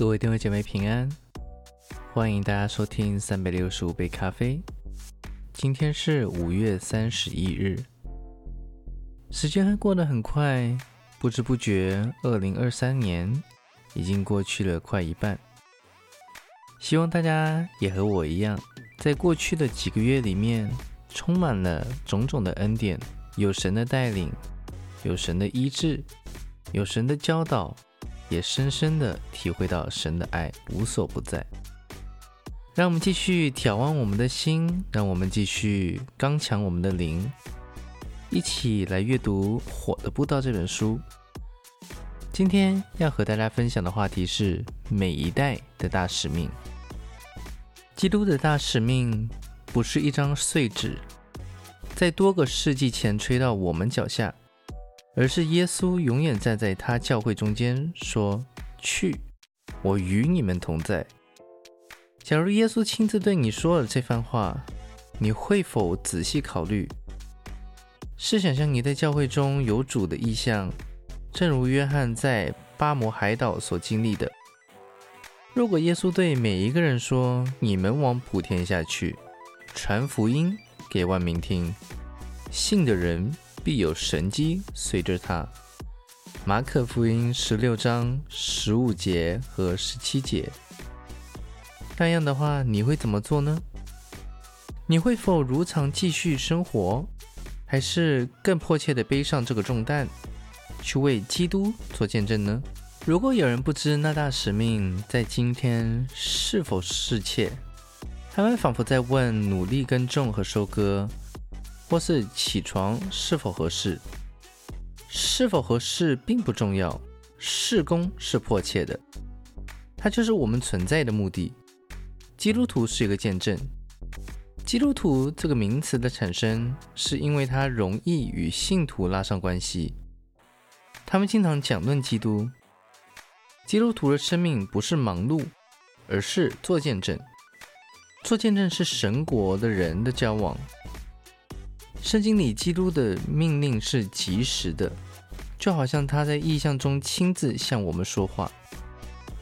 各位弟兄姐妹平安，欢迎大家收听三百六十五杯咖啡。今天是五月三十一日，时间还过得很快，不知不觉，二零二三年已经过去了快一半。希望大家也和我一样，在过去的几个月里面，充满了种种的恩典，有神的带领，有神的医治，有神的教导。也深深的体会到神的爱无所不在。让我们继续眺望我们的心，让我们继续刚强我们的灵，一起来阅读《火的步道》这本书。今天要和大家分享的话题是每一代的大使命。基督的大使命不是一张碎纸，在多个世纪前吹到我们脚下。而是耶稣永远站在他教会中间，说：“去，我与你们同在。”假如耶稣亲自对你说了这番话，你会否仔细考虑？试想象你在教会中有主的意象，正如约翰在巴摩海岛所经历的。如果耶稣对每一个人说：“你们往普天下去，传福音给万民听，信的人。”必有神机随着他。马可福音十六章十五节和十七节。那样的话，你会怎么做呢？你会否如常继续生活，还是更迫切的背上这个重担，去为基督做见证呢？如果有人不知那大使命在今天是否适切，他们仿佛在问努力耕种和收割。或是起床是否合适？是否合适并不重要，事工是迫切的，它就是我们存在的目的。基督徒是一个见证。基督徒这个名词的产生，是因为它容易与信徒拉上关系。他们经常讲论基督。基督徒的生命不是忙碌，而是做见证。做见证是神国的人的交往。圣经里基督的命令是及时的，就好像他在意象中亲自向我们说话。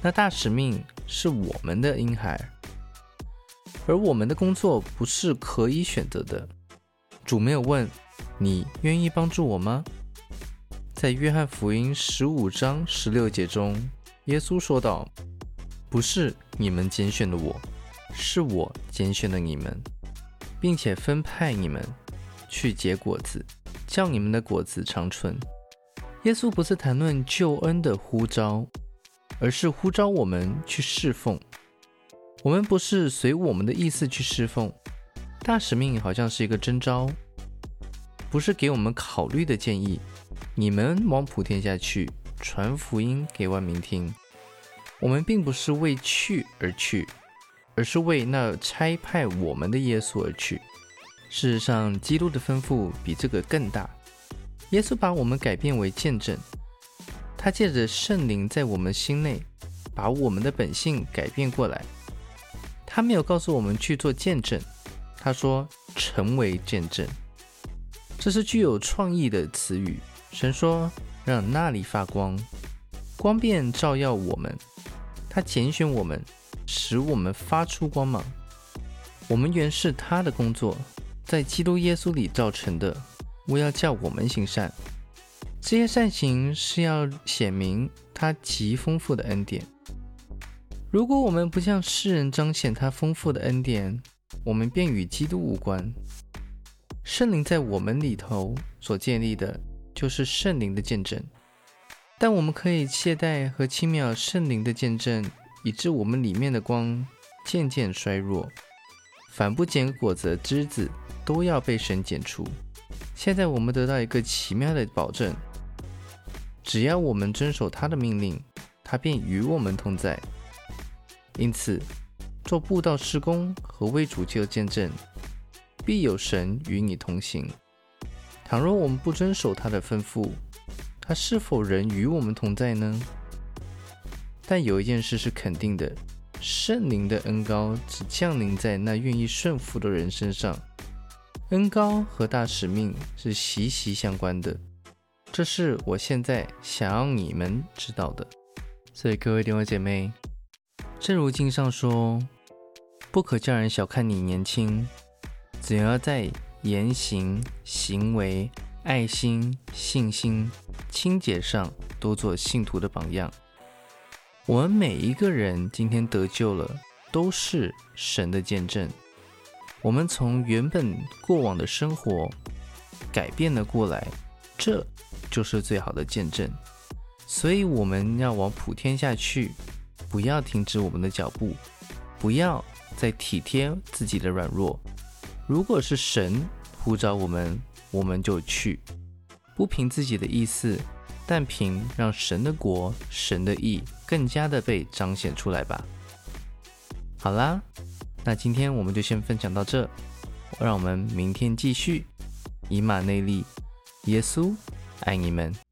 那大使命是我们的婴孩，而我们的工作不是可以选择的。主没有问你愿意帮助我吗？在约翰福音十五章十六节中，耶稣说道：“不是你们拣选的我，是我拣选的你们，并且分派你们。”去结果子，叫你们的果子长存。耶稣不是谈论救恩的呼召，而是呼召我们去侍奉。我们不是随我们的意思去侍奉。大使命好像是一个征召，不是给我们考虑的建议。你们往普天下去，传福音给万民听。我们并不是为去而去，而是为那差派我们的耶稣而去。事实上，基督的吩咐比这个更大。耶稣把我们改变为见证，他借着圣灵在我们心内，把我们的本性改变过来。他没有告诉我们去做见证，他说成为见证。这是具有创意的词语。神说让那里发光，光便照耀我们。他拣选我们，使我们发出光芒。我们原是他的工作。在基督耶稣里造成的，我要叫我们行善。这些善行是要显明他极丰富的恩典。如果我们不向世人彰显他丰富的恩典，我们便与基督无关。圣灵在我们里头所建立的，就是圣灵的见证。但我们可以懈怠和轻蔑圣灵的见证，以致我们里面的光渐渐衰弱。反不结果子的枝子。都要被神剪除。现在我们得到一个奇妙的保证：只要我们遵守他的命令，他便与我们同在。因此，做布道施工和为主救见证，必有神与你同行。倘若我们不遵守他的吩咐，他是否仍与我们同在呢？但有一件事是肯定的：圣灵的恩高只降临在那愿意顺服的人身上。恩高和大使命是息息相关的，这是我现在想要你们知道的。所以各位弟兄姐妹，正如经上说：“不可叫人小看你年轻，只要在言行、行为、爱心、信心、清洁上多做信徒的榜样。”我们每一个人今天得救了，都是神的见证。我们从原本过往的生活改变了过来，这就是最好的见证。所以我们要往普天下去。不要停止我们的脚步，不要再体贴自己的软弱。如果是神呼召我们，我们就去，不凭自己的意思，但凭让神的国、神的意更加的被彰显出来吧。好啦，那今天我们就先分享到这，让我们明天继续。以马内利，耶稣爱你们。